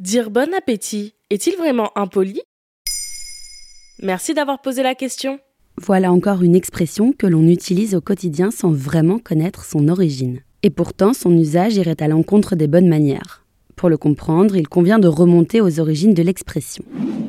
Dire bon appétit est-il vraiment impoli? Merci d'avoir posé la question. Voilà encore une expression que l'on utilise au quotidien sans vraiment connaître son origine. Et pourtant, son usage irait à l'encontre des bonnes manières. Pour le comprendre, il convient de remonter aux origines de l'expression.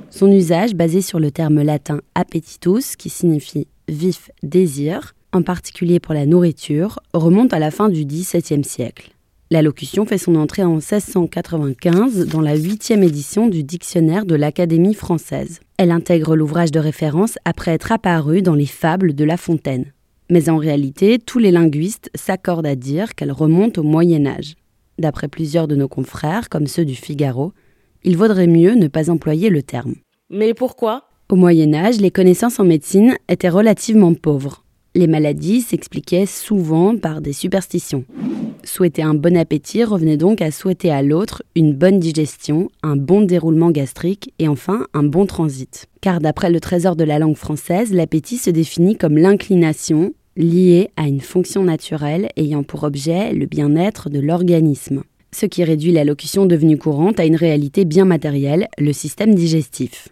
Son usage, basé sur le terme latin appetitus, qui signifie vif désir, en particulier pour la nourriture, remonte à la fin du XVIIe siècle. La locution fait son entrée en 1695 dans la huitième édition du dictionnaire de l'Académie française. Elle intègre l'ouvrage de référence après être apparue dans les fables de La Fontaine. Mais en réalité, tous les linguistes s'accordent à dire qu'elle remonte au Moyen Âge. D'après plusieurs de nos confrères, comme ceux du Figaro, il vaudrait mieux ne pas employer le terme. Mais pourquoi? Au Moyen Âge, les connaissances en médecine étaient relativement pauvres. Les maladies s'expliquaient souvent par des superstitions. Souhaiter un bon appétit revenait donc à souhaiter à l'autre une bonne digestion, un bon déroulement gastrique et enfin un bon transit. Car d'après le trésor de la langue française, l'appétit se définit comme l'inclination liée à une fonction naturelle ayant pour objet le bien-être de l'organisme. Ce qui réduit la locution devenue courante à une réalité bien matérielle, le système digestif.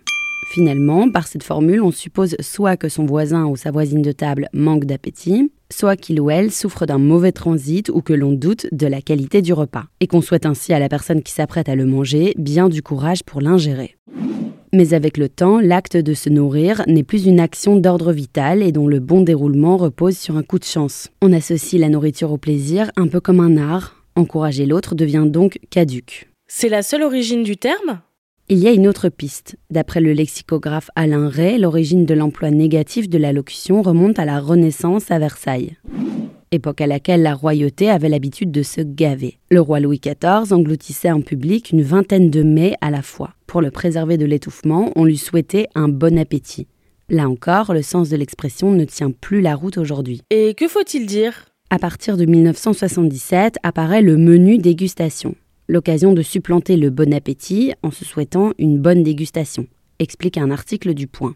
Finalement, par cette formule, on suppose soit que son voisin ou sa voisine de table manque d'appétit, soit qu'il ou elle souffre d'un mauvais transit ou que l'on doute de la qualité du repas, et qu'on souhaite ainsi à la personne qui s'apprête à le manger bien du courage pour l'ingérer. Mais avec le temps, l'acte de se nourrir n'est plus une action d'ordre vital et dont le bon déroulement repose sur un coup de chance. On associe la nourriture au plaisir un peu comme un art. Encourager l'autre devient donc caduque. C'est la seule origine du terme? Il y a une autre piste. D'après le lexicographe Alain Ray, l'origine de l'emploi négatif de la locution remonte à la Renaissance à Versailles, époque à laquelle la royauté avait l'habitude de se gaver. Le roi Louis XIV engloutissait en public une vingtaine de mets à la fois. Pour le préserver de l'étouffement, on lui souhaitait un bon appétit. Là encore, le sens de l'expression ne tient plus la route aujourd'hui. Et que faut-il dire? À partir de 1977 apparaît le menu dégustation l'occasion de supplanter le bon appétit en se souhaitant une bonne dégustation, explique un article du Point.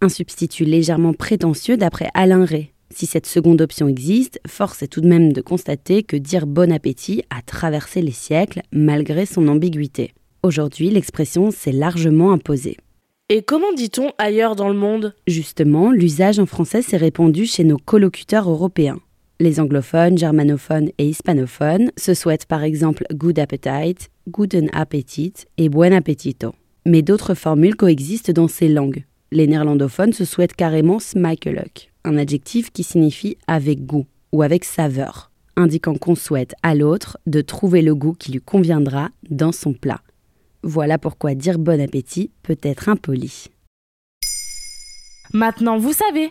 Un substitut légèrement prétentieux d'après Alain Ray. Si cette seconde option existe, force est tout de même de constater que dire bon appétit a traversé les siècles malgré son ambiguïté. Aujourd'hui, l'expression s'est largement imposée. Et comment dit-on ailleurs dans le monde? Justement, l'usage en français s'est répandu chez nos collocuteurs européens. Les anglophones, germanophones et hispanophones se souhaitent par exemple good appetite, guten appetit et buen appetito. Mais d'autres formules coexistent dans ces langues. Les néerlandophones se souhaitent carrément smakeluk, un adjectif qui signifie avec goût ou avec saveur, indiquant qu'on souhaite à l'autre de trouver le goût qui lui conviendra dans son plat. Voilà pourquoi dire bon appétit peut être impoli. Maintenant vous savez